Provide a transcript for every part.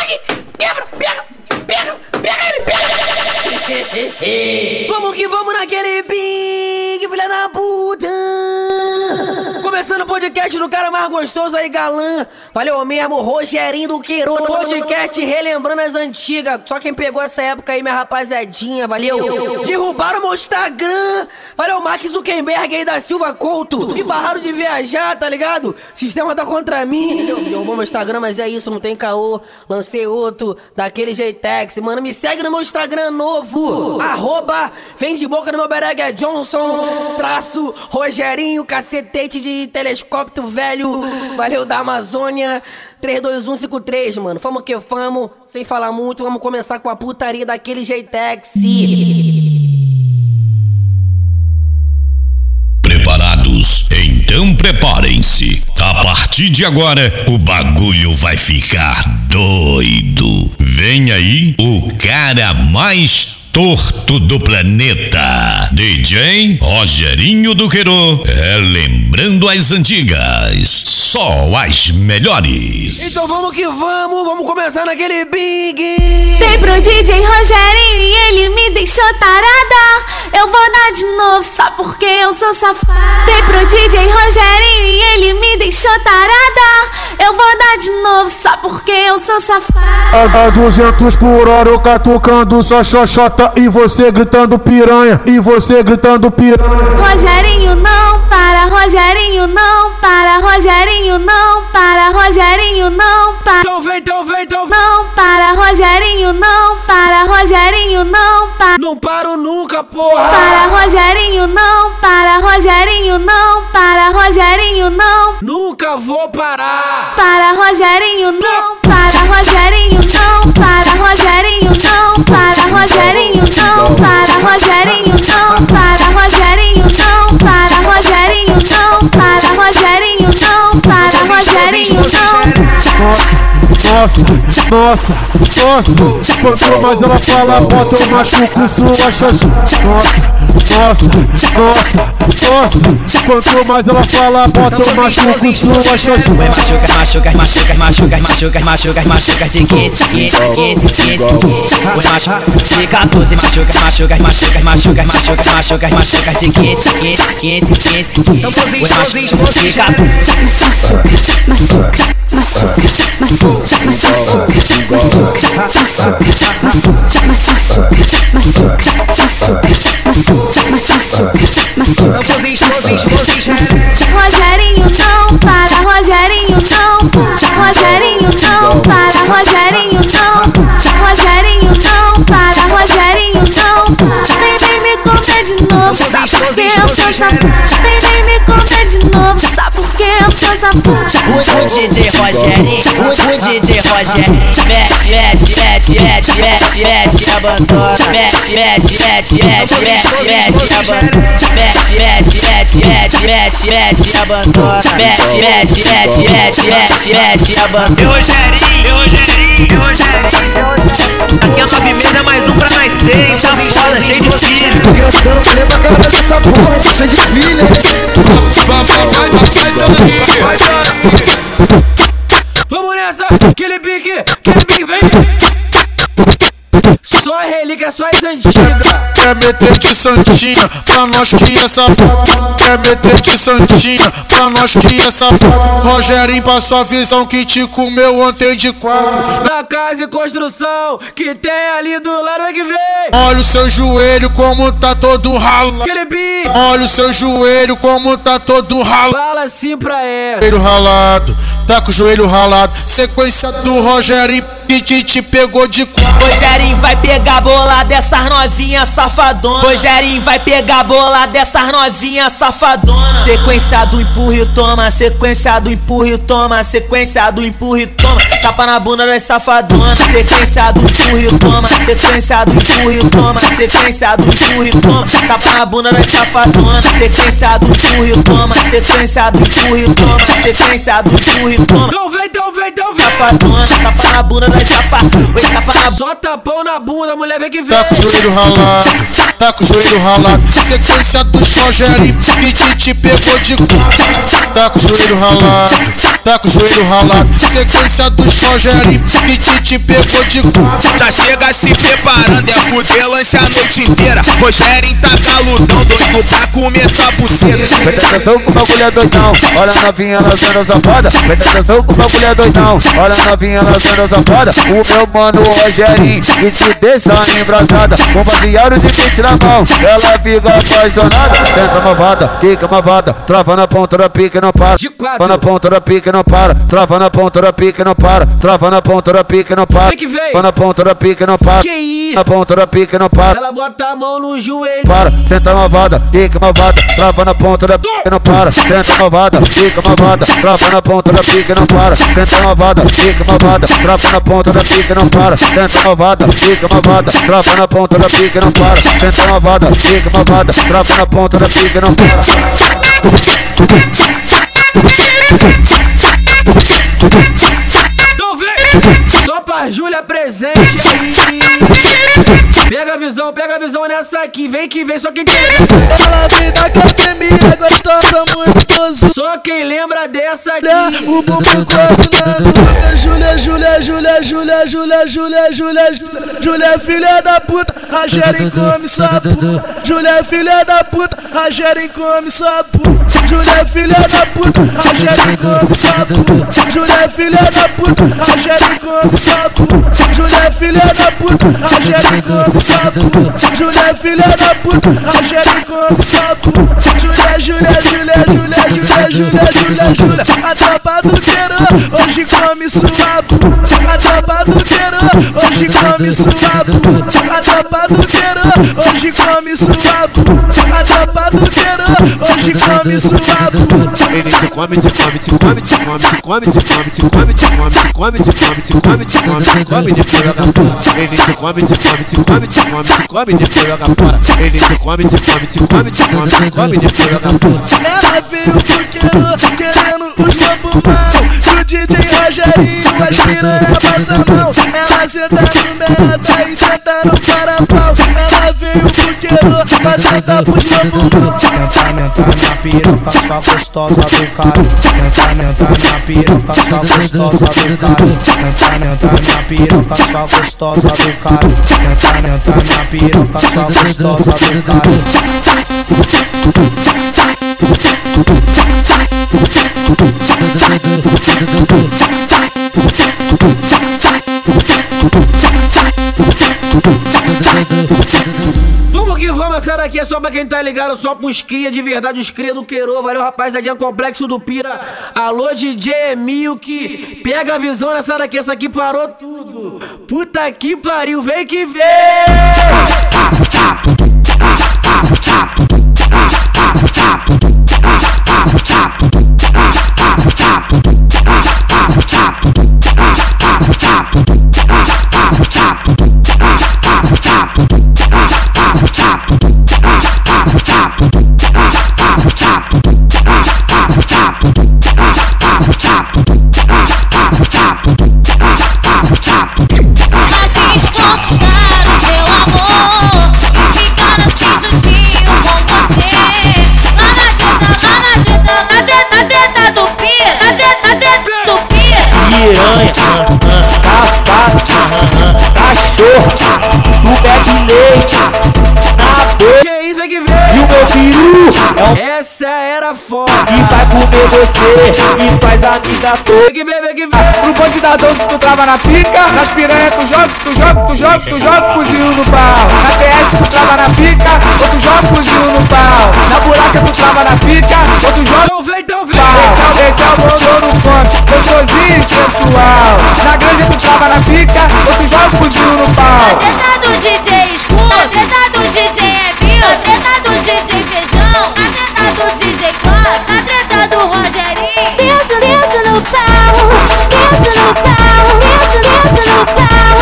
é que quebra, pega, pega, pega ele, pega. Vamos que vamos naquele big, filha da puta. Podcast do cara mais gostoso aí, galã. Valeu mesmo, Rogerinho do Queiroz. Podcast relembrando as antigas. Só quem pegou essa época aí, minha rapaziadinha, valeu. Derrubaram meu Instagram. Valeu, Mark Zuckerberg aí da Silva Couto. Me barraram de viajar, tá ligado? Sistema tá contra mim. Derrubou meu Instagram, mas é isso, não tem caô. Lancei outro, daquele Jeitex. Mano, me segue no meu Instagram novo. Arroba, vem de boca no meu bereg é Johnson. Traço, Rogerinho, cacetete de telescópio velho. Valeu da Amazônia. 32153, mano. Famo que famo. Sem falar muito, vamos começar com a putaria daquele Jeitex. Preparados? Então preparem-se. A partir de agora, o bagulho vai ficar doido. Vem aí o cara mais torto do planeta. DJ Rogerinho do Queiro. É lembrando as antigas. Só as melhores. Então vamos que vamos, vamos começar naquele big. Dei pro DJ Rogerinho e ele me deixou tarada. Eu vou dar de novo só porque eu sou safada. Dei pro DJ Rogerinho e ele me deixou tarada. Eu vou dar de novo só porque eu sou safada. A 200 por hora eu catucando só xoxota e você gritando piranha, e você gritando piranha. Rogerinho não para, Rogerinho não para, Rogerinho não para, Rogerinho não para. Então vem, então vem, então vem. Não para, Rogerinho não para, Rogerinho não para. Não paro nunca, porra. Para, Rogerinho não para, Rogerinho não para, Rogerinho não. Nunca vou parar. Para, Rogerinho não para, Rogerinho não para, Rogerinho não para, Rogerinho não walk Nossa, nossa, nossa. Quanto mais ela fala, bota eu machuco sua xoxa. Nossa, nossa, nossa, nossa. Quanto mais ela fala, bota eu machuco sua xoxa. Vai machuca, machuca, machuca, machuca, machuca, machuca, machuca de 15, 15, 15, 15. Vai machuca de 14, machuca, machuca, machuca, machuca, machuca, machuca, machuca de 15, 15, 15, 15. Vai machuca de 14. Machuca, machuca, machuca, machuca, Rogerinho não para, Rogerinho não para, Rogerinho não para, Rogerinho não para, Rogerinho não para, Rogerinho não para. Vem, vem me comer de novo, sabe? Porque eu sou safado. Vem, vem me comer de novo safada. O, DJ Rogerinho, o, o DJ Rogerinho Mete, mete, mete, mete, mete, mete, abandona Mete, mete, mete, mete, mete, mete, abandona Mete, mete, mete, mete, mete, mete, abandona Mete, mete, mete, mete, mete, mete, abandona Eu Rogerinho, eu Rogerinho, eu Rogerinho Aqui é nove meses é mais um pra nós seis Tá foda, cheio de filho Criançando olha pra cara dessa porra, cheia de filha. Vamos nessa, aquele pique, aquele pique, vem. Só relíquia, só as antigas. Quer meter de santinha pra nós que é safado. Quer meter de santinha pra nós que é safado. Rogerinho passou a visão que te comeu ontem de quatro. Na casa e construção que tem ali do lado é que vem. Olha o seu joelho como tá todo pique, Olha o seu joelho como tá todo ralo. fala assim pra ela. Joelho ralado, tá com o joelho ralado. Sequência do Rogerinho que te, te pegou de quatro. Rogerinho vai pegar bola dessas novinhas safadona. Rogerinho vai pegar bola dessas novinhas safadona. Sequência do e toma, sequência do e toma, sequência do e toma. Tapa na bunda das safadonas. Sequência do e toma, sequência do e toma, sequência do e toma. Tapa na bunda das safadonas. Sequência do e toma, sequência do e toma, sequência do e toma. Então vem, então vem, então vem. Safadona, tapa na bunda das safada. Oi, tapa na Só tapão na bunda, mulher vem que vem. Tá com o joelho ralado, tá com o joelho ralado. Sequência dos Rogério e Titi pegou de cu. Tá com o joelho ralado, tá com o joelho ralado. Sequência dos Rogério e Titi pegou de cu. Já chega se preparando, é fuder lanche a noite inteira. Rogério tá galudão, doido pra comer tua buceta. Presta atenção com o bagulho é doidão, olha a novinha lançando essa foda. Presta atenção com o bagulho é doidão, olha a novinha lançando essa foda. O meu mano Rogerinho, que te deixa embrasada. Com baseado de pente na mão, ela fica apaixonada. Tenta malvada, fica malvada, trava na ponta da pica e não para. Trava na ponta da pica e não para, trava na ponta da pica e não para. Trava na ponta da pica não para. Que vem. Na ponta da pica não para. Que isso? Na ponta da pica não para. Ela bota a mão no joelho. para, senta malvada, fica malvada, trava na ponta da pica não para, senta malvada, fica malvada, trava na ponta da pica não para, senta malvada, fica malvada, trava na ponta da pica não para, senta malvada, fica malvada, trava na ponta da pica não para, senta malvada, fica malvada, trava na ponta da pica não para. tá presente. Pega a visão, pega a visão nessa aqui, vem que vem, só que. Ela me que academia, gostosa, muito. Só quem lembra dessa aqui. O bumbum quase na nuca. Júlia, Júlia, Júlia, Júlia, Júlia, Júlia, Júlia, Júlia. É filha da puta, Rogério come sua puta. Júlia é filha da puta, Rogério come sua puta. Júlia é filha da puta, Rogério come sua puta. Júlia é filha da puta, Rogério come sua puta. Júlia é filha da puta, Rogério come sua puta. Júlia é filha da puta, Rogério come sua puta. Júlia, Júlia, Júlia, Júlia, Júlia, Júlia, Júlia, Júlia. A tropa do Queiro hoje come sua puta. A tropa do Queiro hoje come sua puta. A tropa do Queiro hoje come sua puta. A tropa do Queiro hoje come sua puta. Ele te come, te come, te come, te come, te come, te come, te come, te come, te come, te come, te come, te come, te come, depois joga fora. Ele te come, te come, te come, te come, te come, depois joga fora. Ele te come, te come, te come, te come, te come, joga fora. Ela veio pro Queiro querendo os lobos mal. E o DJ Rogerinho, as piranha passa a mão. Ela senta no merda e senta no carapau. Ela veio pro Queiro pra sentar pros lobos mal. Tenta, tenta minha piroca, sua gostosa do cara. Tenta, tenta minha piroca, sua gostosa do cara. Tenta, tenta minha piroca, sua gostosa do cara. Tenta, tenta minha piroca, sua gostosa do cara. Vamos que vamos, essa daqui é só pra quem tá ligado, só pros cria de verdade, os cria do Queiro. Valeu, rapaziadinha, complexo do Pira. Alô, DJ Emil, que pega a visão nessa daqui, essa aqui parou tudo. Puta que pariu, vem que vem! top. Piranha, safado, cachorra, tu bebe leite na boca. Que e o meu peru é um Que vai comer você e faz amiga toda. Vem que vem, vem que vem! Pro bonde da doce tu trava na pica. Nas piranha tu joga, tu joga, tu joga, tu joga cozinho no pau. Na TS tu trava na pica, ou tu joga cozinho no pau. Na buraca tu trava na pica, ou tu joga Então vem, então vem! pau. Esse é o bom no ponto, gostosinho e sensual. Na grande tu trava na pica, ou tu joga cozinho no pau. Treta do DJ Na treta do DJ Na treta de feijão, na treta do DJ Cop na treta do Rogerinho. Pensa, pensa no pau, pensa no pau, pensa, pensa no pau,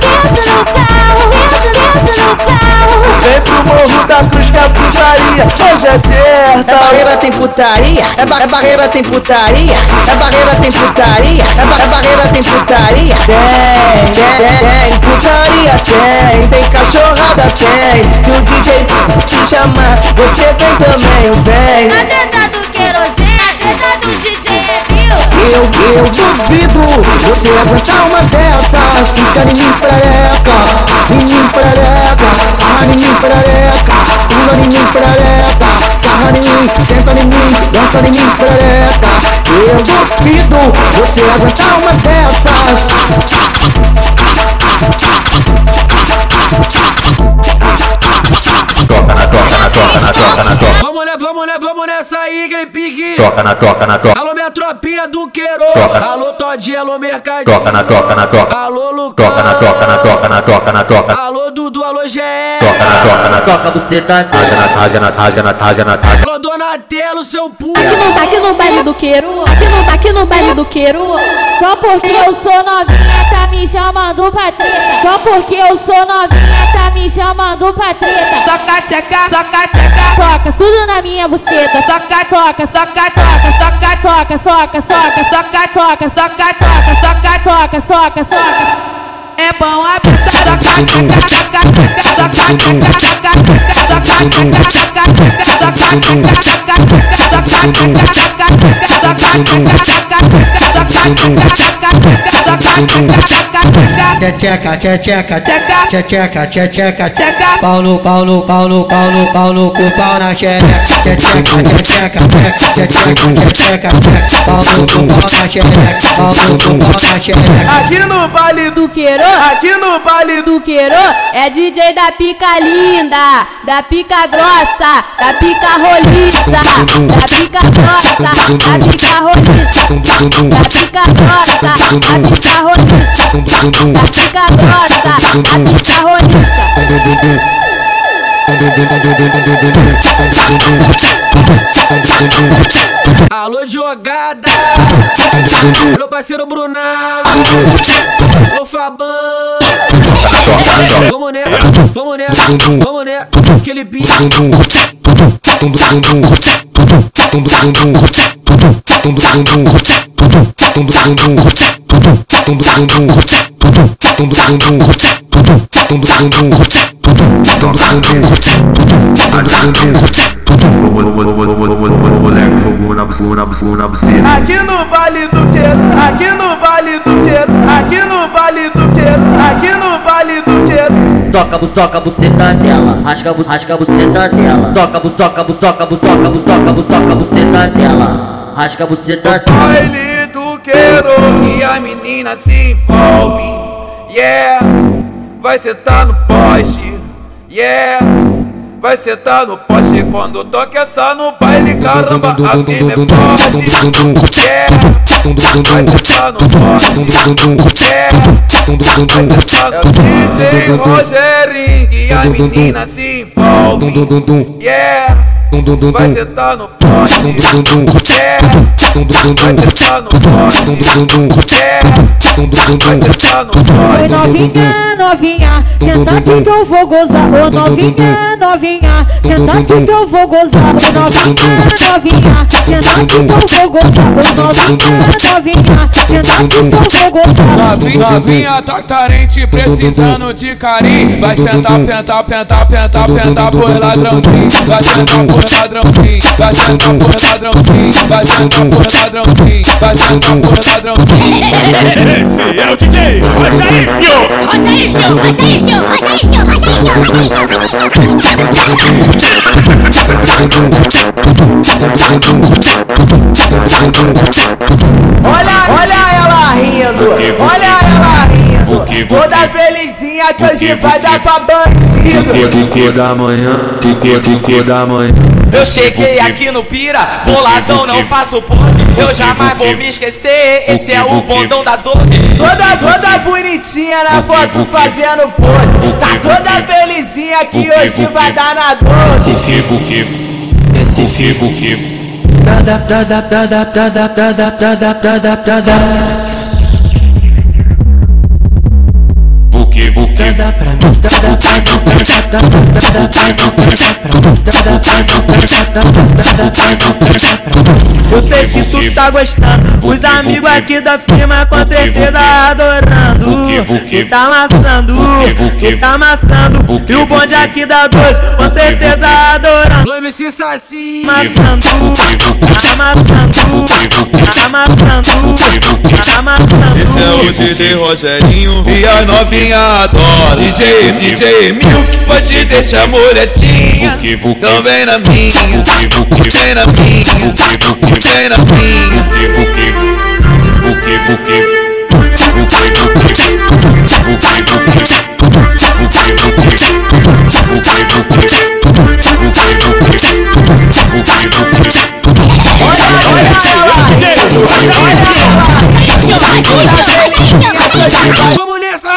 pensa no pau, pensa, pensa no pau morro da cruz que é putaria, hoje é certo. É barreira tem putaria, é, ba é barreira tem putaria, é barreira tem putaria, é, ba é barreira tem putaria. Tem, tem, tem, putaria tem, tem cachorrada tem. Se o DJ te chamar, você vem também, vem. A teta do querosene, a teta do DJ é. Eu, eu duvido você aguentar uma dessas Fica em mim prereca, em mim prereca Sarra em mim prereca, pula em mim prereca Sarra em mim, senta em mim, dança em mim prereca Eu duvido você aguentar uma dessas na toca na toca na toca na toca. Vamos nessa, vamos nessa, vamos nessa aí, pique. Toca na toca na toca. Alô, minha tropinha do Queiro. Toca. Alô, Todinha, alô, Mercadinho. Toca na toca na toca. Alô, Lucas. Toca na toca na toca na toca na toca. Alô, Dudu, alô, GE choca na soca buceta Taja na taja na taja na taja na taja Ô Donatello, seu pulo Aqui não tá aqui no baile do queiro Aqui não tá aqui no baile do queiro Só porque eu sou novinha tá me chamando pra treta Só porque eu sou novinha tá me chamando pra treta toca, tcheca, toca, tcheca tudo na minha buceta Soca tchoca, soca toca, Soca toca, soca soca Soca soca, soca soca, Soca tchoca, soca soca é bom a pisada Tcheca, tcheca, tcheca, tcheca, tcheca, pau no pau no pau no pau no pau no pau na xereca. Tcheca, tcheca, tcheca, tcheca, pau no cu, pau na xereca, pau no cu, pau na xereca. Aqui no Vale do Queiro Aqui no baile do Queiro é DJ da pica linda, da pica grossa, da pica roliça, da pica grossa, da pica roliça, da pica grossa, da pica roliça, da pica grossa, da pica roliça. Alô, jogada. Meu parceiro Brunão. Ô, Fabão. Vamos nessa, vamos nessa, vamos nessa. Aquele tum dum dum tum dum dum tum dum dum tum dum dum tum dum dum tum dum dum tum dum dum Aqui no Vale do Queiro, aqui no Vale do Queiro, aqui no Vale do Queiro, aqui no Vale do Toca, buçoca, buceta dela. Rasga, bu, rasga, buceta dela. Toca, buçoca, buçoca, buçoca, buçoca, buçoca, buceta dela. Rasga, buceta dela. baile do queiro e a menina se envolve. Yeah, vai sentar no poste. Yeah, vai sentar no poste quando toca essa no baile. Caramba, a firme é forte. Yeah, vai sentar no poste. Yeah, vai sentar no DJ Rogerinho e a menina se envolve. Yeah. Vai sentar no poste, yeah. Vai sentar no poste, yeah. Vai sentar no Oi poste. novinha, novinha, senta aqui que eu vou gozar. Ô novinha, novinha, senta aqui que eu vou gozar. Ô novinha, novinha, senta aqui que eu vou gozar. Ô novinha, novinha, senta aqui que eu vou gozar. Novinha, novinha tá carente, precisando de carinho. Vai sentar, tentar, tentar, tentar, tentar por ladrãozinho. Vai sentar porra ladrãozinho, bate na porra ladrãozinho, bate na porra ladrãozinho, bate na porra ladrãozinho. Esse é o DJ Rojaípio! Rojaípio, Rojaípio, Rojaípio, Rojaípio, Olha, olha ela rindo! Olha ela Toda felizinha que hoje vai dar pra bandido. Tico da manhã, tico, tico da manhã. Eu cheguei aqui no Pira, boladão, não faço pose. Eu jamais vou me esquecer, esse é o bondão da 12. Toda, toda bonitinha na foto fazendo pose. Tá toda felizinha que hoje vai dar na 12. Buque, buque, buque, buque. Buque, buque, dá pra mim, dá dá pra mim, dá dá dá dá pra mim, pra mim, pra mim, pra mim, pra mim. Eu sei que tu tá gostando, os amigos aqui da firma com certeza adorando. Que tá amassando, que tá amassando. E o bonde aqui da dois, com certeza adorando. MC Saci. Amassando, amassando, É DJ Rogerinho e a novinha adora. DJ, DJ Milk pode deixar moletinha. Então vem na minha, vem na minha, vem na minha. Vamos nessa!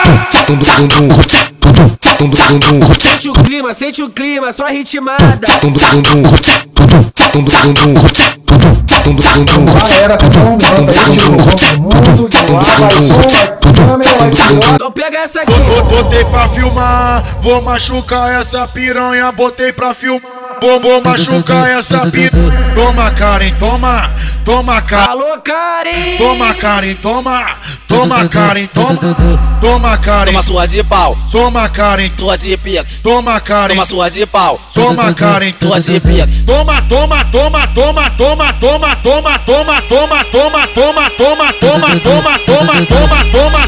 Sente o clima, sente o clima, só ritmada. Galera, atenção, manda ritmo, mundo de lá, vai som, vai. Então pega essa aqui. Botei pra filmar, vou machucar essa piranha, botei pra filmar. Vou, vou machucar essa piranha. Toma, Karen, toma, toma, Karen. Alô, Karen! Toma, Karen, toma, toma, Karen, toma, toma, Karen. Toma sua de pau, Toma, Karen, sua de pica. toma, Karen. Toma sua de pau, Toma, Karen, sua de pica. Toma, toma, toma, toma, toma, toma, toma, toma, toma, toma, toma, toma, toma, toma, toma, toma, toma, toma, toma,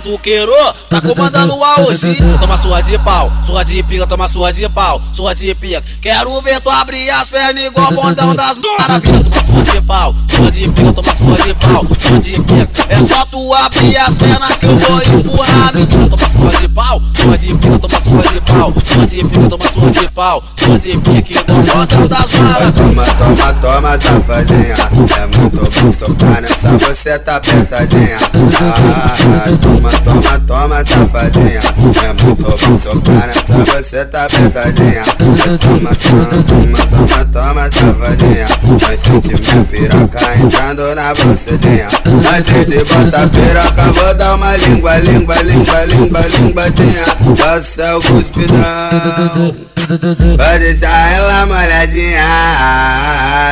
do Queiro tá comandando o AOC. Toma sua de pau, sua de pica, toma sua de pau, sua de pica. Quero ver tu abrir as pernas igual o bondão das maravilhas. Toma sua de pau, sua de pica, toma sua de pau, sua de pica. É só tu abrir as pernas que eu vou empurrar, menino. Toma sua de pau, sua de pica, toma sua de pau, sua de pica, toma sua de pau, sua de pica, igual o bondão das maravilhas. Toma, toma, toma, safadinha. É muito bom socar nessa, você tá apertadinha. Ah, toma, toma, toma, safadinha. É muito bom socar nessa, você tá apertadinha. Toma, toma, toma, toma, toma, safadinha. Mas sente minha piroca entrando na bucetinha. Antes de botar piroca, vou dar uma língua, língua, língua, língua, linguadinha. Passa o cuspidão. Vai deixar ela molhadinha.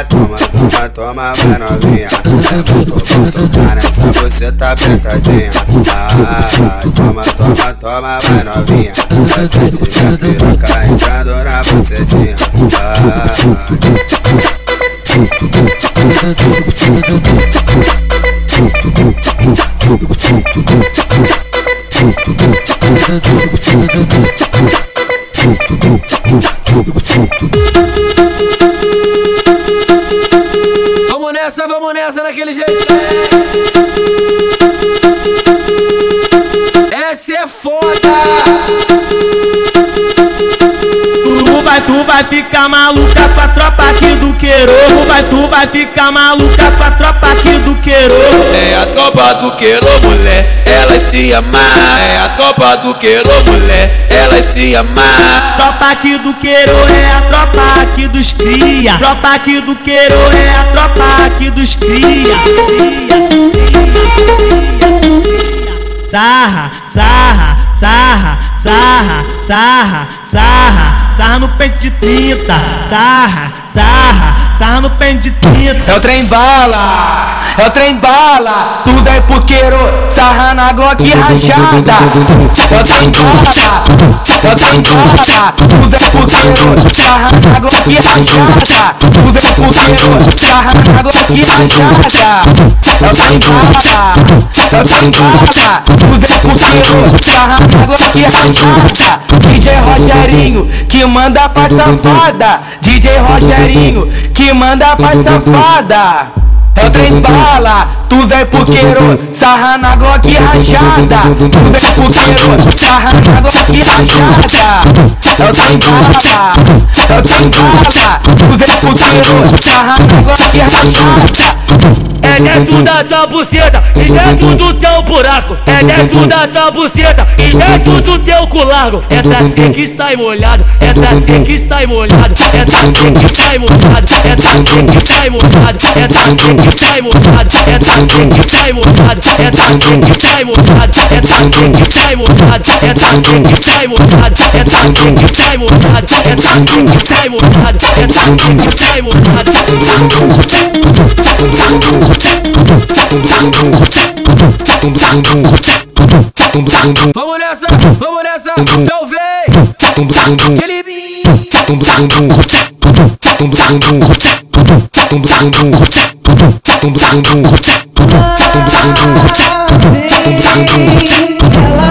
Toma, toma, toma, vai novinha. É muito bom soltar nessa, você tá apertadinha. Ah, toma, toma, toma, vai novinha. Sentir minha piroca entrando na bucetinha. Vamos Tu vai, ficar maluca com a tropa aqui do Queiro. Tu vai, tu vai ficar maluca com a tropa aqui do Queiro. É a tropa do Queiro, mulher, elas se amar. É a tropa do Queiro, mulher, elas se amar. Tropa aqui do Queiro é a tropa aqui dos cria. Tropa aqui do Queiro é a tropa aqui dos cria. Sarra, sarra, sarra, sarra, sarra, sarra, no pente de 30. Sarra, sarra, sarra no pente de 30. É o trem bala, é o trem bala, tudo é puqueiro, sarra na glock rajada. É o trem bala, é o trem bala, tudo é puqueiro, sarra na glock rajada. Tudo é puqueiro, sarra na glock rajada. É o trem bala, é o trem bala, tudo é puqueiro, sarra na glock rajada. DJ Rogerinho que manda pra safada, DJ Rogerinho que manda pra safada. É o trem bala, tu vem puqueiro, sarra na glock rajada. Tu vem puqueiro, sarra na glock. É o trem bala, é o trem bala, tu vem puqueiro, sarra na glock rajada. É dentro da tua buceta e dentro do teu buraco. É dentro da tua buceta e dentro do teu cu largo. É pra ser que sai molhado, é pra ser que sai molhado, é pra ser que sai molhado, é pra ser que sai molhado, é pra ser que sai molhado, é pra ser que sai molhado, é pra ser que sai molhado, é pra ser que sai molhado, é pra ser que sai molhado, é pra ser que sai molhado, é pra ser que sai molhado, é pra ser que sai molhado. Vamos nessa, vamos nessa, vem! Aquele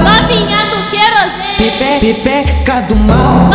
Novinha do querosene. Pepe, pepeca do mal.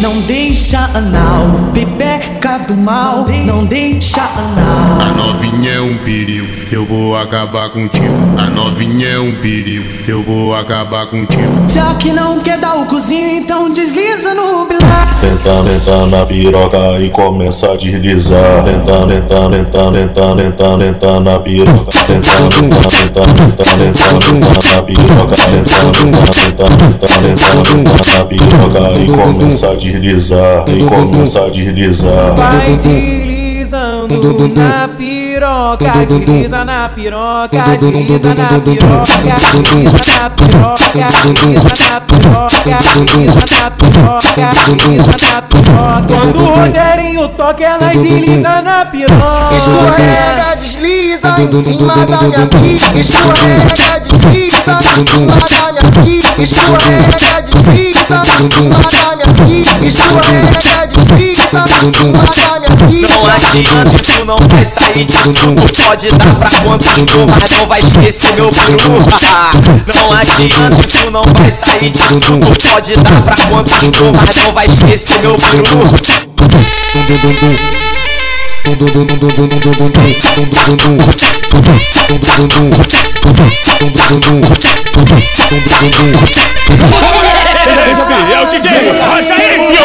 Não, de, não deixa anal. Pepeca do mal. Não deixa anal. A novinha é um perigo, eu vou acabar contigo. A novinha é um perigo, eu vou acabar contigo. Já que não quer dar o cozinho, então desliza no bilar. Tenta, tenta na piroca e começa a deslizar. Tenta, tenta, tenta, tenta, tenta, tenta na piroca. Tenta, tenta, tenta, tenta, tenta, tenta na piroca. Tenta, tenta, tenta, tenta, tenta, tenta na piroca e começa a deslizar. E começa a deslizar. Vai deslizando na piroca, desliza na piroca, desliza na piroca, desliza na piroca, desliza na piroca, desliza na piroca, desliza na piroca. Quando o Rogerinho toca, ela desliza na piroca. Escorrega, desliza em cima da minha pica. Escorrega, em cima da minha pica. Escorrega, desliza em cima da minha pica. Escorrega, desliza em cima da minha pica. Não adianta, isso não vai sair de tudo. Pode dar pra quantos for, mas não vai esquecer meu peru. Não adianta, isso não vai sair de tudo. Pode dar pra quantos for, mas não vai esquecer meu peru. Esse é o DJ Rogerinho!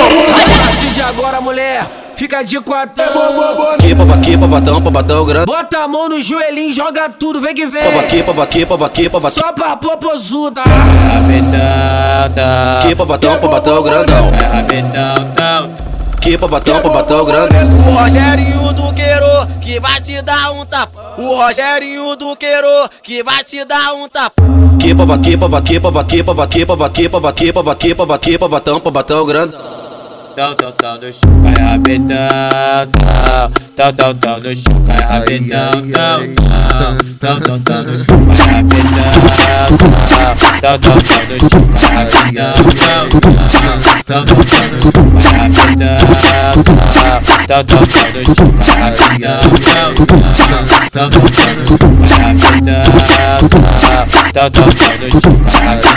DJ agora, mulher! Fica de quatro. Aqui, aqui, pabatão, pabatão grande. Bota a mão no joelhinho, joga tudo, vem que vem. Aqui, aqui, aqui, pabatão. Só pra popozuda. Aqui, pabatão, pabatão grandão. Aqui, pabatão, pabatão grandão. O Rogerinho do Queiro que vai te dar um tapa. O Rogerinho do Queiro que vai te dar um tapa. Aqui, aqui, aqui, aqui, aqui, aqui, aqui, aqui, aqui, pabatão, pabatão grandão tal, tal, tal, no chão cai rabetão, tal, tal, tal, tal, no chão cai rabetão, tal, tal, tal, tal, tal, no chão cai rabetão, tal, tal, tal, no chão cai rabetão, tal, tal, tal, no chão cai rabetão, tal, tal, tal, no chão cai rabetão, tal, tal, tal, no chão cai rabetão, tal, tal, tal, no chão cai rabetão, tal, tal, tal, no chão cai rabetão,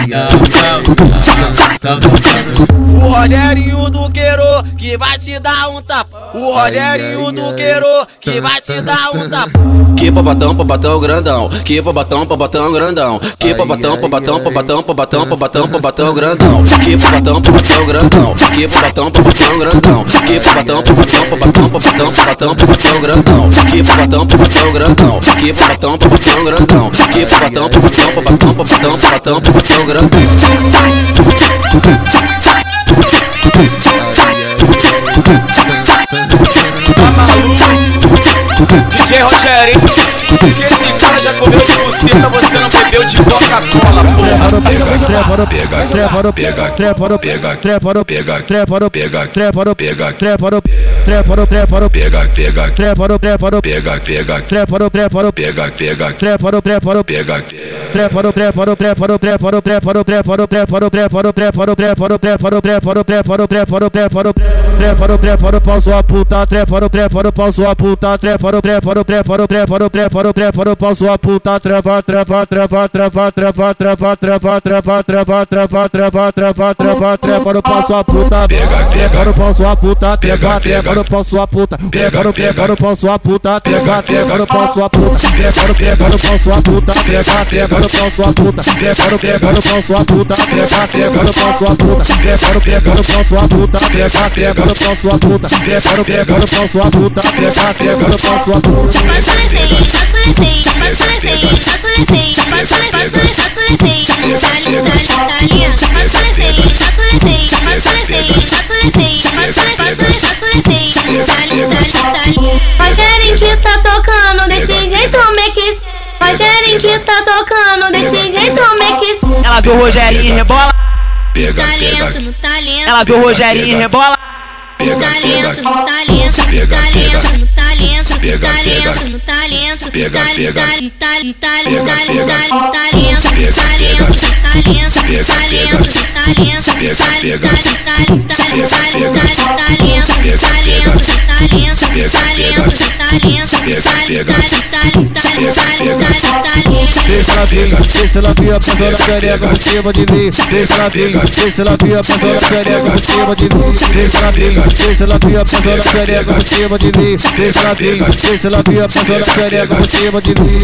o Rogerinho do que Duqueiro que vai te dar um tapa. O Rogerinho Duqueiro que vai te dar um tapa. Que papatão, papatão grandão. Que papatão, papatão grandão. Que papatão, papatão, papatão, papatão, papatão, papatão grandão. Que papatão, papatão grandão. Que papatão, papatão grandão. Que papatão, papatão, papatão, papatão, papatão, papatão grandão. Que papatão, papatão grandão. Que papatão, papatão grandão. Que papatão, papatão, papatão, papatão, papatão, papatão grandão. Tudo, tudo, tudo, tudo, tudo. DJ Rogerinho, que esse cara já comeu de buceta, você não bebeu de Coca-Cola, porra. Pega, pega, pega, pega, trepa, pega, trepa, pega, trepa, pega, trepa, pega, trepa, trepa, trepa, pega, pega, trepa, trepa, pega, pega, trepa, trepa, pega, pega, trepa, trepa, pega. Prepara o prepara o prepara o prepara o prepara o prepara o prepara o prepara o prepara o prepara o prepara o prepara o prepara o prepara o prepara o prepara o prepara o pau sua puta prepara o prepara o pau sua puta prepara o prepara o prepara o prepara o prepara o prepara o pau sua puta trepa trepa trepa trepa trepa trepa trepa trepa trepa trepa trepa trepa trepa trepa no pau sua puta trepa no pau sua puta trepa trepa no pau sua puta no trepa no pau sua puta trepa trepa no pau sua puta no trepa no pau sua puta trepa trepa eu sou sua puta, quero pegar, eu sou sua puta, pegar, pegar, eu sou sua puta, quero pegar, eu sou sua puta, pegar, pegar, eu sou sua puta, quero pegar, eu sou sua puta, pegar, pegar, eu sou sua puta. Faço desenho, faço desenho, faço desenho, faço desenho, faço desenho, faço desenho, dali, dali, dali, faço desenho, faço desenho, faço desenho, faço desenho, faço desenho, faço desenho, dali, dali, dali. Rogerinho que tá tocando desse jeito, me é que Rogerinho que tá tocando desse jeito, meque. Ela viu o Rogerinho rebola. Talento no talento. Ela viu o Rogerinho rebola. Talento no talento. Talento no talento. Talento no talento. Talento, talento, talento, talento, talento, talento, talento, talento, Deixa ela vir, deixa ela vir, passando a pereca por cima de mim. Deixa ela vir, deixa ela vir, passando a pereca por cima de mim. Deixa ela vir, deixa ela vir, passando a pereca por cima de mim. Deixa ela vir, deixa ela vir, passando a pereca por cima de mim.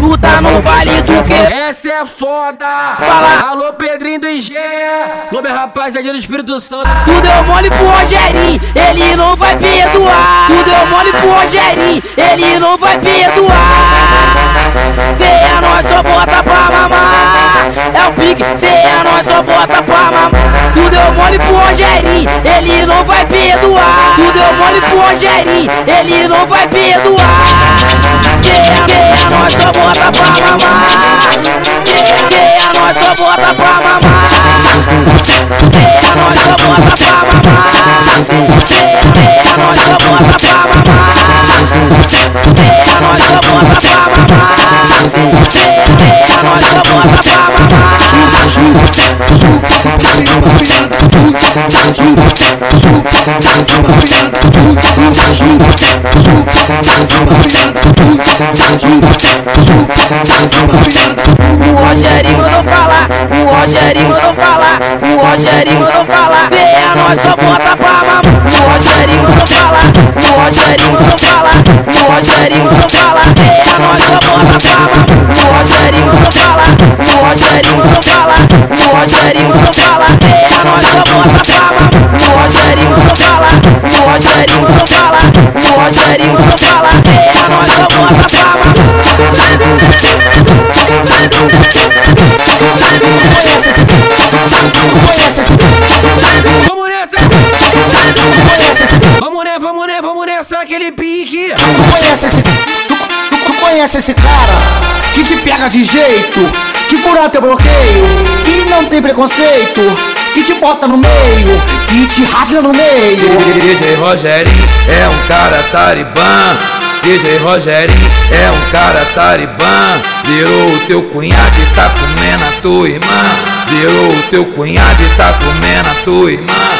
Tu tá no baile do que? Essa é foda! Fala! Alô, Pedrinho do Engenha! Alô, meu rapaziada do Espírito Santo! Tu deu mole pro Rogerinho, ele não vai perdoar. Tu deu mole pro Rogerinho, ele não vai perdoar. Cê é nós, só bota pra mamar. É o pique, é nós, só bota pra mamar. Tu deu mole pro Rogerinho, ele não vai perdoar. Tu deu mole pro Rogerinho, ele não vai perdoar. Cê é, é nós, só bota pra mamar. Cê é nós, só bota pra mamar. Nós, só bota pra mamar. Bota pra bota pra bota pra mamar. O Rogerinho mandou falar, o Rogerinho mandou falar, o Rogerinho mandou falar. Vê a nós só bota pra mamar. O Rogerinho mandou falar, o Rogerinho mandou falar, o Rogerinho mandou falar. Vê a nós só bota pra mamar. O Rogerinho mandou falar, o Rogerinho mandou falar, o Rogerinho mandou falar. Rogério mandou falar, o Rogério mandou falar, o Rogério mandou falar, o Rogério mandou falar, é a nossa moda fama. Vamos nessa, vamos nessa, vamos nessa, vamos nessa, aquele pique. Vamos nessa conhece esse cara que te pega de jeito, que fura teu bloqueio, que não tem preconceito, que te bota no meio, que te rasga no meio. DJ Rogerinho é um cara talibã. DJ Rogerinho é um cara talibã. Virou o teu cunhado e tá comendo a tua irmã. Virou o teu cunhado e tá comendo a tua irmã.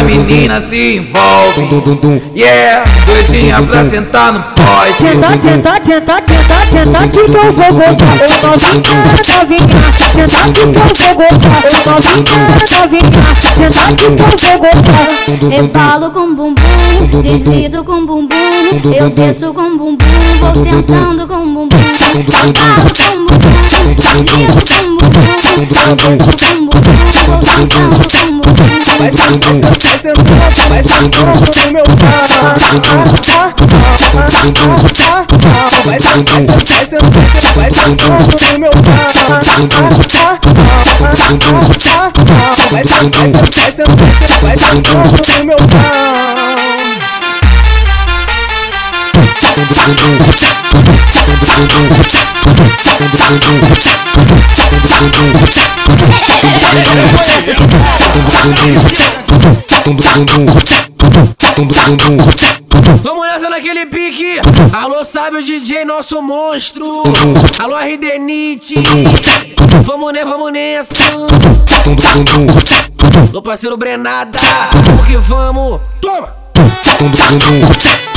tua menina se envolve. Yeah, doidinha pra sentar no poste. Tenta, tenta, tenta, tenta, tenta que que eu vou gozar Ô novinha, novinha Tenta que que eu vou gozar Ô novinha, novinha Tenta que que eu vou gozar Rebalo com bumbum, deslizo com bumbum, eu desço com bumbum, vou sentando com bumbum. Rebalo com bumbum, deslizo com bumbum, eu desço com bumbum, vou sentando com bumbum. vai sentando, vai sentando, vai sentando no meu. Vai sentando, vai sentando, vai sentando no meu. Vai sentando, vai sentando, vai sentando no meu pau. Vamos nessa naquele pique. Alô, sabe o DJ, nosso monstro. Alô, RD Vamos né, vamos nessa. Do parceiro Brenada. Porque vamos. Toma!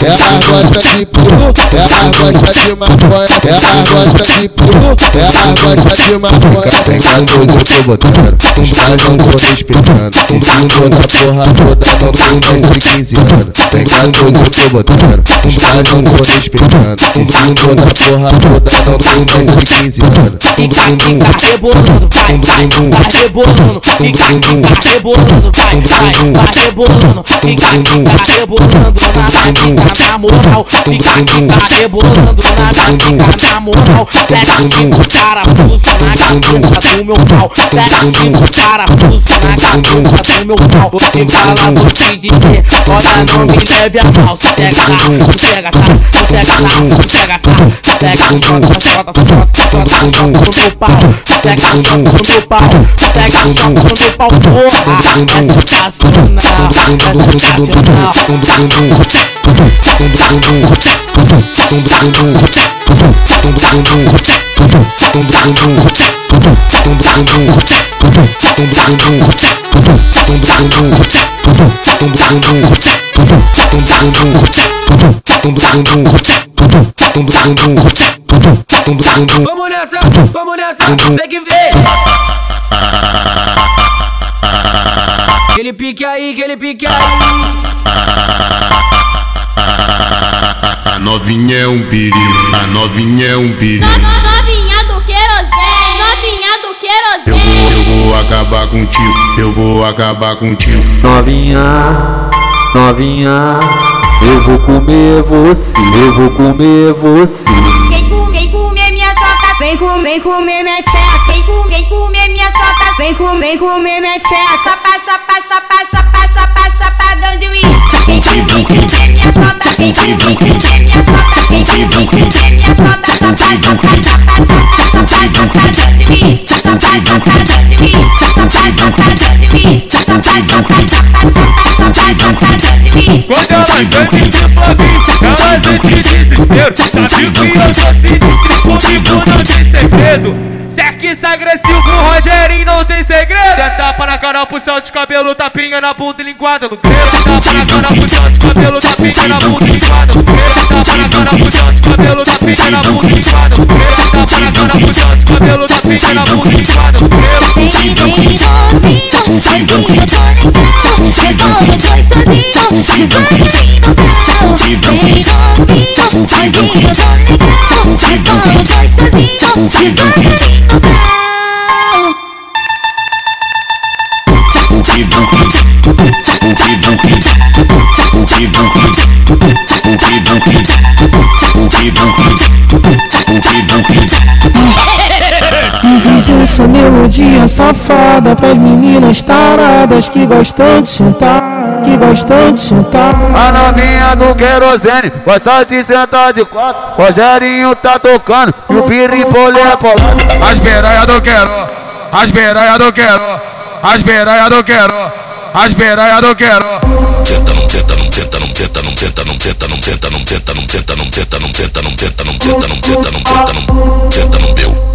ela gosta de peru, ela gosta de maconha, ela gosta de peru, ela gosta de maconha. Tem 14 eu tô botando, os caras não tô respeitando. Tudo da porra toda, não tem mais de 15 anos. Tem 14 eu tô botando, os caras não tô respeitando. Tudo da porra toda, não tem mais de 15 anos. Tá rebolando, vai, vai, tá rebolando, fica, tá rebolando, vai, vai, tá rebolando, fica, tá rebolando na fica na moral, fica, tá rebolando na fica na moral, desce cinco parafuso na cabeça do meu pau, desce cinco parafuso na cabeça do meu pau, vou te falar, vou te dizer, olha não me leve a mal, sossega tá, sossega tá, sossega tá, sossega tá, sossega, solta, solta, solta, no meu pau, segue no meu pau, segue no meu pau, porra, é sensacional, é sensacional. Vamos nessa, vamos nessa, tem que ver. Aquele pique aí, aquele pique aí. A novinha é um perigo, a novinha é um perigo. Vou acabar contigo, eu vou acabar contigo. Novinha, novinha, eu vou comer você, eu vou comer você. Vem comer, vem comer minha chota. Vem comer, vem comer minha tcheca. Vem comer, vem comer minha tcheca. Chapa, chapa, chapa, chapa, chapa, chapadão de uísque. Vem minha chota. Vem minha chota. Vem minha chota. Chapa, chapa, chapa, chapa, chapa, chapadão de uísque. Chapa, chapadão. Quando ela vem de flavinho, ela de desespero Sabe que eu sou sinistro, comigo não tem segredo Sex agressivo, Rogerinho não tem segredo Dá tapa na cara, puxão de cabelo, tapinha na bunda e linguada no grelo Tapa na cara, puxão de cabelo, tapinha na bunda e linguada no grelo Tapa na cara, puxão de cabelo, tapinha na bunda e linguada no grelo Tapa na cara, puxão de cabelo, tapinha na bunda e linguada no grelo Vem, vem novinho, novinho, tô legal. Rebola dois sozinho, melodia safada pras meninas taradas que gostam de sentar, que gostam de sentar. A novinha do querosene gosta de sentar de quatro. Rogerinho tá tocando e o piripolho é colado. As beranhas do quero, as beranhas do quero, as beranhas do quero, as beranhas do quero.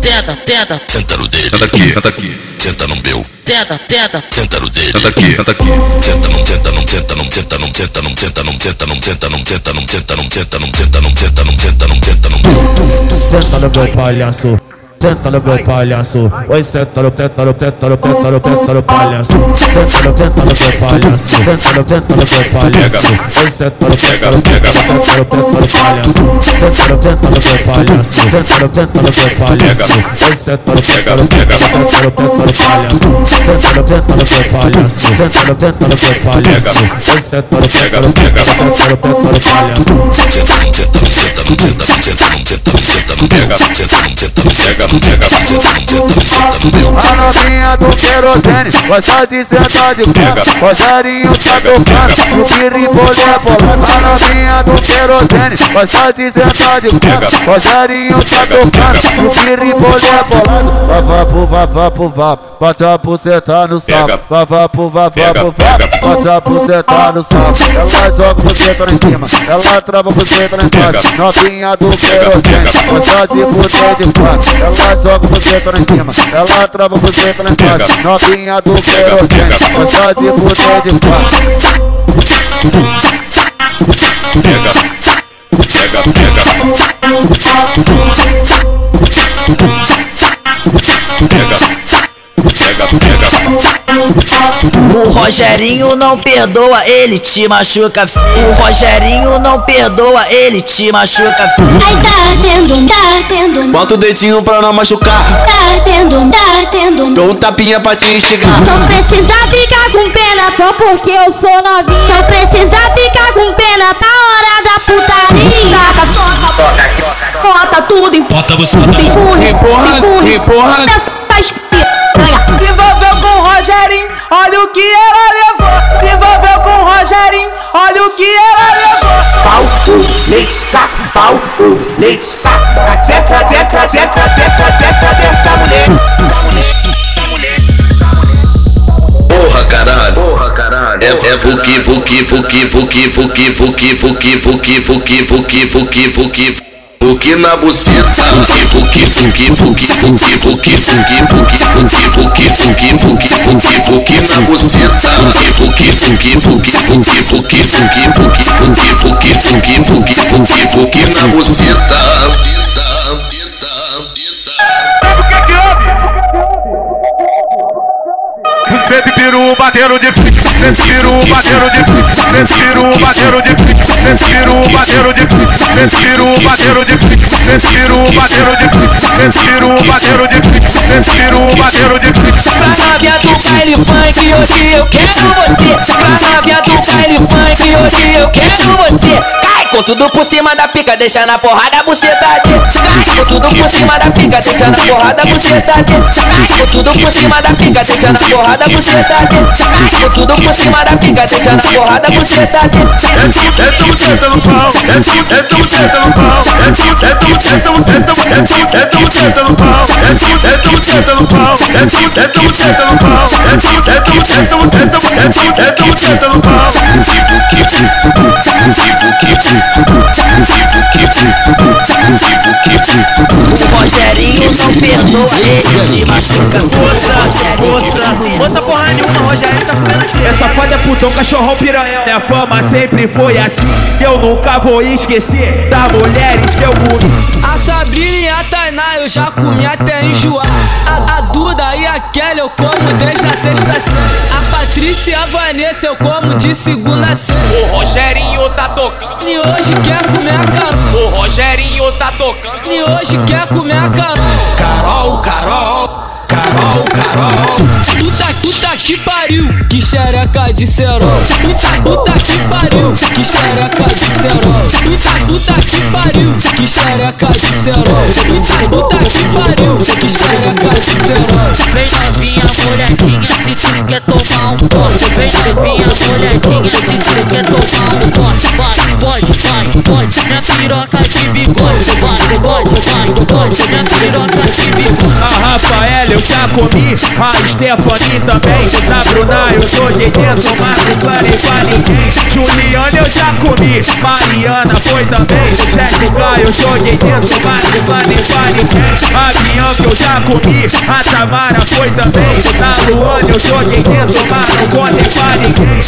Senta, senta, Senta no dele. Senta aqui, senta aqui. Senta no meu. senta, senta. Senta no dele. Senta aqui, senta aqui. Senta não, senta não, senta não, senta não, senta não, senta não, senta não, senta não, senta não, senta não, senta não, senta não, senta não, senta não, senta não. Senta no meu palhaço. Senta meu palhaço, oi senta no, senta no, senta no, senta no, senta no palhaço. Senta no, senta no meu palhaço, senta no, senta no meu palhaço. Oi senta no, senta no, senta no, senta senta palhaço. Senta no, senta no meu palhaço, senta no, senta no meu palhaço. Oi senta no, senta no, senta no, senta no, senta no palhaço. Senta no, senta no meu palhaço, senta no, senta no meu palhaço. Oi senta no, senta no, senta no, senta no, senta no palhaço. A novinha do querosene gosta de sentar de pé Rogerinho tá tocando no pirimbolé bolado A novinha do querosene gosta de sentar de pé Rogerinho tá tocando no pirimbolé bolado Vavá pro vavá pro vá, bota a buceta no saco Vavá pro vavá pro vá, bota a buceta no saco Ela joga a buceta lá em cima, ela trava a buceta lá embaixo Novinha do querosene gosta de buceta de quatro ela joga o buceta lá em cima, ela trava o buceta na costa, novinha do querosene, você só de fuder de quatro. Pega, pega, pega. Pega. O Rogerinho não perdoa, ele te machuca. O Rogerinho não perdoa, ele te machuca feio. Ai, tá tendo, tá tendo, Bota o dedinho pra não machucar. tá tendo, tá tendo. Dou um tapinha pra te instigar. Não precisa ficar com pena só porque eu sou novinha. Não precisa ficar com pena, tá hora da putaria. Taca, soca, bota tudo em Bota você empurra, Empurra, empurra, empurra. Essa Rogerinho, olha o que ela levou. Se envolveu com o Rogerinho, olha o que ela levou. Pau, ovo, leite, saco, pau, ovo, leite, saco. Tcheca, tcheca, tcheca, tcheca, tcheca dessa mulher. Porra, caralho. Porra, caralho. É, é vuki, vuki, vuki, vuki, vuki, vuki, vuki, vuki, vuki, vuki, vuki, vuki. Vuki na buceta. Vuki, vuki, vuki, vuki, vuki, vuki, vuki, vuki, vuki, vuki, vuki, vuki, vuki, vuki na buceta. Vuki, vuki, vuki, vuki, vuki, vuki, vuki, vuki, vuki, vuki, vuki, vuki, vuki, vuki na buceta. Sente peru, bateram de pique, sente peru, bateram de pique, sente peru, bateram de pique, sente peru, bateram de pique, sente peru, bateram de pique, sente peru, bateram de pique, sente peru, bateram de pique, sente peru, bateram de pique. Pra novinha do baile funk, hoje eu quero você. Pra novinha do baile funk, hoje eu quero você. Cai com tudo por cima da pica, deixa na porrada a buceta dele. Cai com tudo por cima da pica, deixa na porrada a buceta dele. Cai com tudo por cima da pica, deixa na porrada a buceta Cai com tudo por cima da pica, deixa na porrada a buceta dele. Essa buceta no pau, essa essa buceta no pau, essa essa buceta no essa essa buceta no pau, essa essa buceta no pau, essa essa buceta no pau, essa essa buceta no essa essa essa buceta no pau. O Rogerinho não perdoa, ele te machuca. Bota porra nenhuma, Rogério tá comendo Essa foda é putão, cachorrão piranha. Minha fama sempre foi assim. Eu nunca vou esquecer das mulheres que eu comi. A Sabrina e a eu já comi até enjoar. A, a Duda e a Kelly eu como desde a sexta série. A Patrícia e a Vanessa eu como de segunda série. O Rogerinho tá tocando. E hoje quer comer a Carol. O Rogerinho tá tocando. E hoje quer comer a Carol. Carol, Carol, Carol, Carol. Puta, puta que pariu, que xereca de cerol. Puta, puta que pariu, que xereca de cerol. Puta, puta que pariu, que xereca de cerol. Puta, puta que pariu, que xereca de cerol. Vem novinha, molhadinha, se tu quer tomar um gole. Vem novinha, molhadinha, se tu quer tomar um gole. Vai, pode, vai, pode, na piroca de bigode. Vai, pode, vai, pode, na piroca de bigode. A Rafaela eu já comi, a Stephanie também. Na Bruna eu joguei dentro, mas não planei pra ninguém. Juliana eu já comi, Mariana foi também. Jéssica eu joguei dentro, mas não planei pra ninguém. A Bianca eu já comi, a Tamara foi também. Na Luana eu joguei dentro, mas não contei pra ninguém.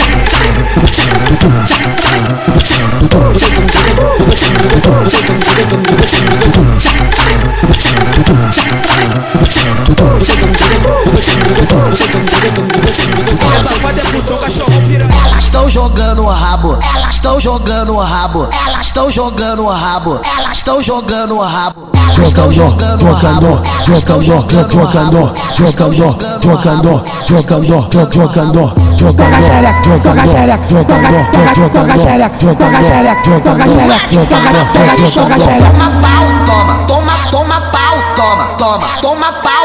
Elas estão jogando o rabo, elas estão jogando o rabo, elas estão jogando o rabo, elas estão jogando o rabo. Jogando jogando jogando, jogando, jogando, jogando, xereca, toca, toca xereca. Toma pau, toma, toma, toma pau, toma, toma, toma pau,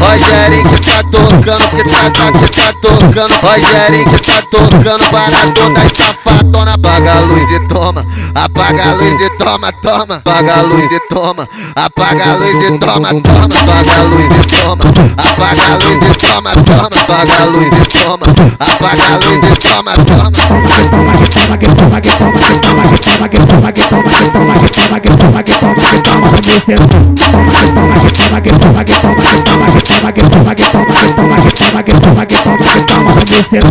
Rogerinho, eu já tô tocando, que tá, tá, que tá tocando Rogerinho que tá tocando para todas as safadona Apaga a luz e toma, apaga a luz e toma, toma Apaga a luz e toma, apaga a luz e toma, toma Apaga a luz e toma, apaga a luz e toma, toma Apaga a luz e toma, apaga a luz e toma, toma toma que toma que toma que toma que toma que descendo.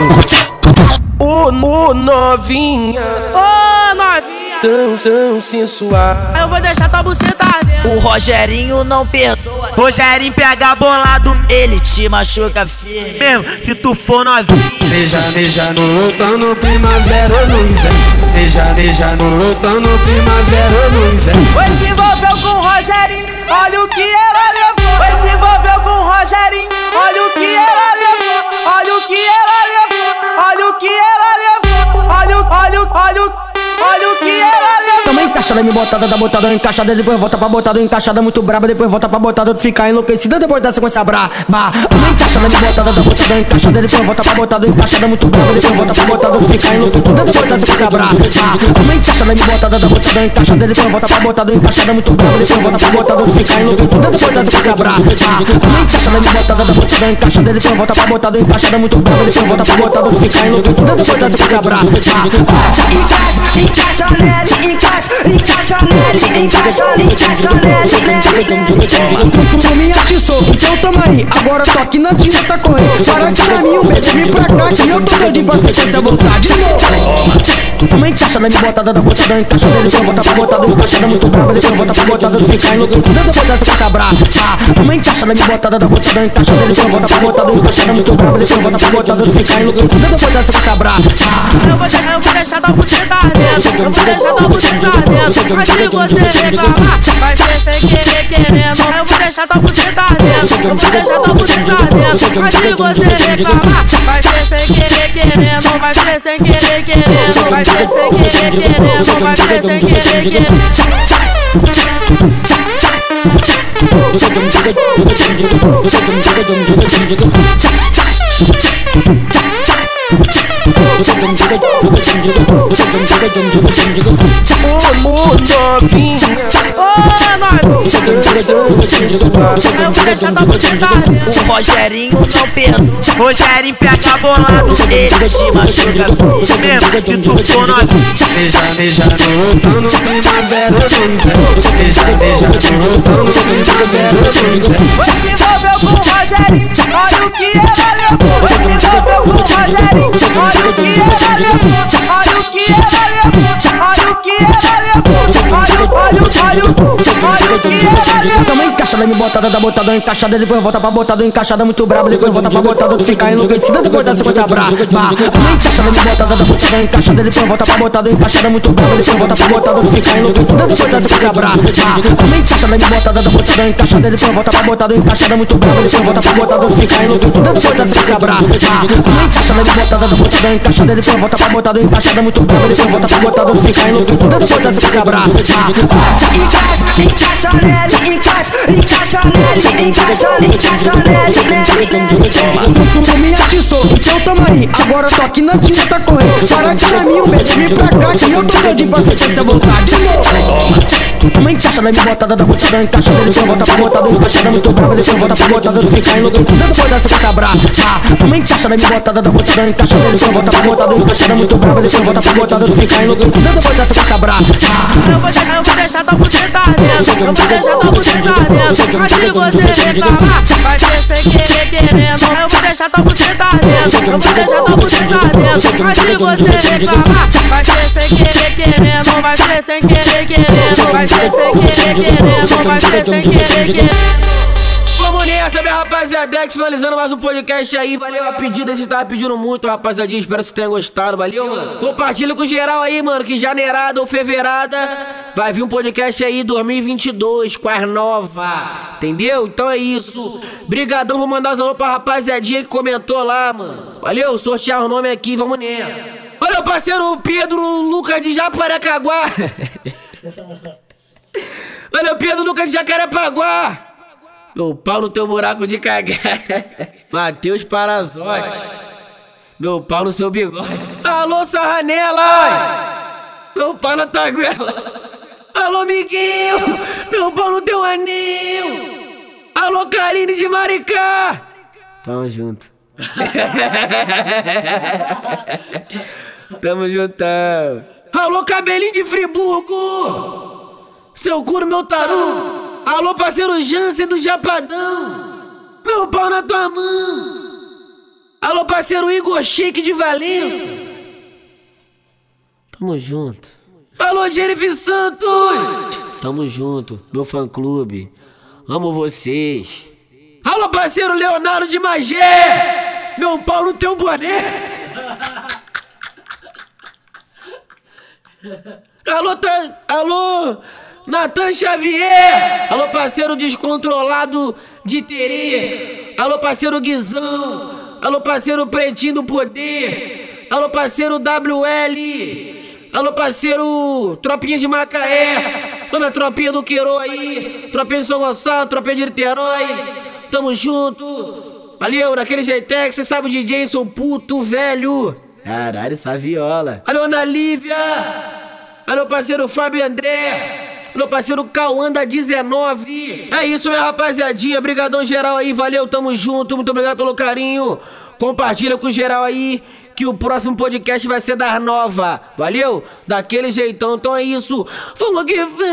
Thank you ô novinha, Ô, novinha, tão, tão sensual. eu vou deixar tua buceta ardendo. O Rogerinho não perdoa. Rogerinho pega bolado Ele te machuca firme. mesmo, se tu for novinho. Beija, beija no outono, primavera ou no inverno. Beija, beija no outono, primavera ou no inverno. Encaixada, me botada, da botada encaixada, depois volta pra botada encaixada, muito braba, depois volta pra botada, tu fica enlouquecida, depois da sequência braba. Toma encaixada, me botada, da botada encaixada, depois volta pra botada encaixada, muito braba, depois volta pra botada, tu fica enlouquecida, depois da sequência braba. Toma encaixada, me botada, da botada encaixada, depois volta pra botada encaixada, muito braba, depois volta pra botada, tu fica enlouquecida, depois da sequência braba. Toma encaixada, me botada, da botada encaixada, depois volta pra botada encaixada, muito braba, depois volta pra botada, tu fica enlouquecida, depois da sequência braba. Encaixa, encaixa encaixa, encaixa Tchau, tchau, tchau, então toma aí Agora toque, tchau, tchau, tchau, Para de caminho, mete vir pra cá Que eu tô doidinho pra sentir essa vontade Toma encaixa na minha botada da botadão Encaixa na minha botada da botada Do coxada muito brava, deixa eu botar pra botada Do ficar enlouquecida da botada com essa brava Toma encaixa na minha botada da botadão Encaixa botada muito deixa eu botar pra botada Do ficar enlouquecida da botada com essa brava Eu vou deixar, eu vou deixar buceta Eu vou deixar buceta mas se você reclamar, vai ser sem querer, querendo. Eu vou deixar tua buceta ardendo. Eu vou deixar tua buceta ardendo. Mas se você reclamar, vai ser sem querer, querendo. Vai ser sem querer, querendo. Vai ser sem querer, querendo. Vai ser sem querer, querendo. Ô, ô novinha, Ô, novinha. O Rogerinho não perdoa. Rogerinho pega bolado Ele te machuca firme. mesmo, se tu for novinho. Beija, beija no outono, primavera ou no inverno. Beija, beija no Foi se envolveu com o Rogerinho, olha o que ela levou. Foi se envolveu com o Rogerinho, olha o que ela levou. Olha o que ela levou, Tamo encaixada, me botada, da botada encaixada, depois volta pra botada encaixada, muito brabo, depois volta pra botada, tu fica enlouquecida, depois da sequência braba. Tamo encaixada, me botada, da botada encaixada, depois volta pra botada encaixada, muito brabo, depois volta pra botada, tu fica enlouquecida, depois da sequência braba. Tamo encaixada, me botada, da botada encaixada, depois volta pra botada encaixada, muito brabo, depois volta pra botada, tu fica enlouquecida, depois da sequência braba. Tamo encaixada, me botada, da botada encaixada, depois volta pra botada encaixada, muito brabo, depois volta pra botada, tu fica enlouquecida, depois da sequência braba. Encaixa, encaixa nele, encaixa, encaixa nele, encaixa, encaixa nele, nele. Tu me atiçou, então tamo aí. Agora tô aqui na tinta correndo. Para de caminho, vem pra cá. Que eu tô doidinho pra sequência voltar de novo. Encaixada, me botada da botada encaixada, depois volta pra botada encaixada, muito brava, depois volta pra botada, tu fica enlouquecida, depois da sequência brava. Tamo encaixada, me botada da botada encaixada, depois volta pra botada encaixada, muito brava, depois volta pra botada, tu fica enlouquecida, depois da sequência brava. Eu vou deixar, eu vou deixar tua buceta dentro. Eu vou deixar tua buceta dentro. Mas se você reclamar, vai ser sem querer querendo. Eu vou deixar tua buceta dentro. Eu vou deixar tua buceta dentro. Mas se você reclamar, vai ser sem querer querendo. Vai ser sem querer querendo. Vai ser sem querer Vamos nessa, minha rapaziada, finalizando mais um podcast aí. Valeu a pedida, vocês estavam pedindo muito, rapaziadinha. Espero que vocês tenham gostado, valeu, mano. Compartilha com geral aí, mano, que janeirada ou fevereirada vai vir um podcast aí 2022 com as nova, entendeu? Então é isso. Brigadão, vou mandar os alô pra rapaziadinha que comentou lá, mano. Valeu, sortear o nome aqui, vamos nessa. Valeu, parceiro Pedro Lucas de Japarecaguá. Valeu, Pedro Lucas de Jacarepaguá. Meu pau no teu buraco de cagar. Matheus Parazote. Meu pau no seu bigode. Alô, Sarranela. Meu pau na taguela. Alô, Miguel. Meu pau no teu anil. Alô, Karine de Maricá. Tamo junto. Tamo juntão. Alô, cabelinho de Friburgo. Seu cu meu taru. Alô, parceiro Jansen do Japadão. Meu pau na tua mão. Alô, parceiro Igor Shake de Valença. Tamo junto. Alô, Jennifer Santos. Tamo junto, meu fã clube. Amo vocês. Alô, parceiro Leonardo de Magé. Meu pau no teu boné. Alô, tá... Alô, Natan Xavier! Alô, parceiro descontrolado de Terê! Alô, parceiro Guizão! Alô, parceiro Pretinho do Poder! Alô, parceiro WL! Alô, parceiro Tropinha de Macaé! Alô, minha tropinha do Queiro aí! Tropinha de São Gonçalo, tropinha de Niterói! Tamo junto! Valeu, daquele jeitex, cê sabe o DJ, sou puto velho! Caralho, essa viola! Alô, Ana Lívia! Alô, parceiro Fábio André! Meu parceiro Cauã da 19. É isso, minha rapaziadinha. Brigadão geral aí. Valeu, tamo junto. Muito obrigado pelo carinho. Compartilha com geral aí que o próximo podcast vai ser das nova. Valeu? Daquele jeitão. Então é isso. Vamos que vem.